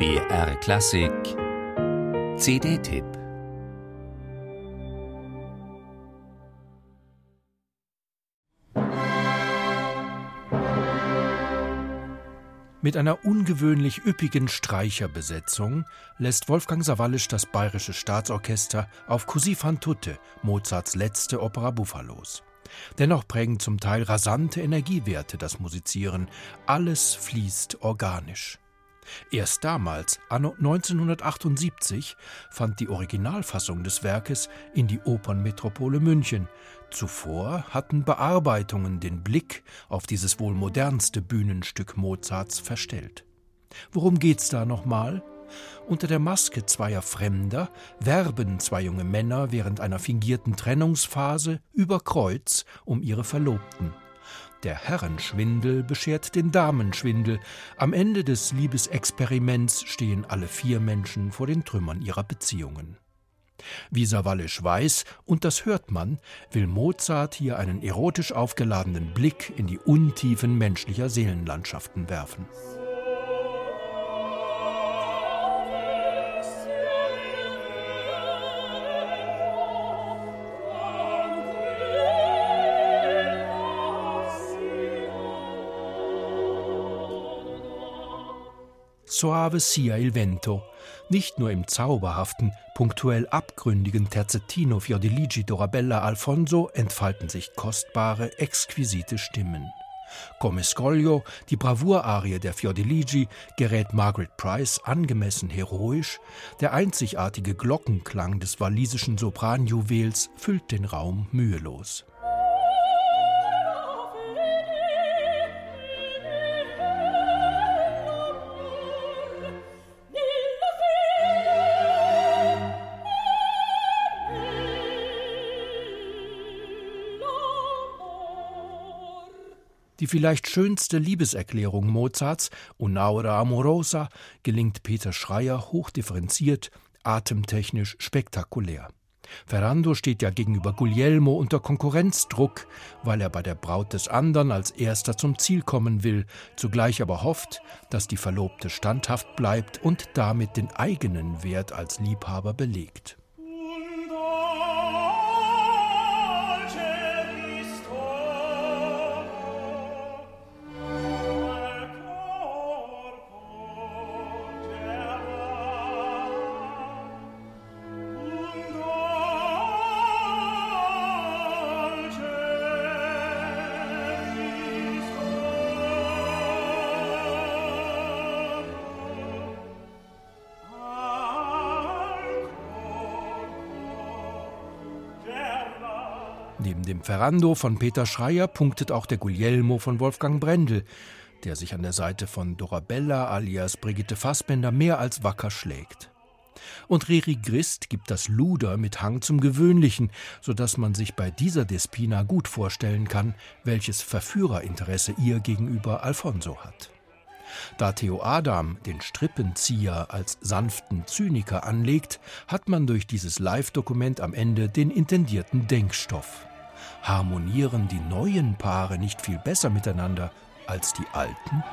BR Klassik CD-Tipp Mit einer ungewöhnlich üppigen Streicherbesetzung lässt Wolfgang Sawallisch das Bayerische Staatsorchester auf Così fan tutte, Mozarts letzte Opera buffa los. Dennoch prägen zum Teil rasante Energiewerte das Musizieren. Alles fließt organisch. Erst damals, anno 1978, fand die Originalfassung des Werkes in die Opernmetropole München. Zuvor hatten Bearbeitungen den Blick auf dieses wohl modernste Bühnenstück Mozarts verstellt. Worum geht's da nochmal? Unter der Maske zweier Fremder werben zwei junge Männer während einer fingierten Trennungsphase über Kreuz um ihre Verlobten. Der Herrenschwindel beschert den Damenschwindel. Am Ende des Liebesexperiments stehen alle vier Menschen vor den Trümmern ihrer Beziehungen. Wie Sawallisch weiß, und das hört man, will Mozart hier einen erotisch aufgeladenen Blick in die Untiefen menschlicher Seelenlandschaften werfen. Soave sia il vento. Nicht nur im zauberhaften, punktuell abgründigen Terzettino Fiordiligi Dorabella Alfonso entfalten sich kostbare, exquisite Stimmen. Come Scoglio, die Bravour-Arie der Fiordiligi, gerät Margaret Price angemessen heroisch, der einzigartige Glockenklang des walisischen Sopranjuwels füllt den Raum mühelos. Die vielleicht schönste Liebeserklärung Mozarts, Un'aura amorosa, gelingt Peter Schreier hochdifferenziert, atemtechnisch spektakulär. Ferrando steht ja gegenüber Guglielmo unter Konkurrenzdruck, weil er bei der Braut des anderen als erster zum Ziel kommen will, zugleich aber hofft, dass die Verlobte standhaft bleibt und damit den eigenen Wert als Liebhaber belegt. Neben dem Ferrando von Peter Schreier punktet auch der Guglielmo von Wolfgang Brendel, der sich an der Seite von Dorabella alias Brigitte Fassbender mehr als wacker schlägt. Und Riri Grist gibt das Luder mit Hang zum Gewöhnlichen, so dass man sich bei dieser Despina gut vorstellen kann, welches Verführerinteresse ihr gegenüber Alfonso hat. Da Theo Adam den Strippenzieher als sanften Zyniker anlegt, hat man durch dieses Live-Dokument am Ende den intendierten Denkstoff. Harmonieren die neuen Paare nicht viel besser miteinander als die alten?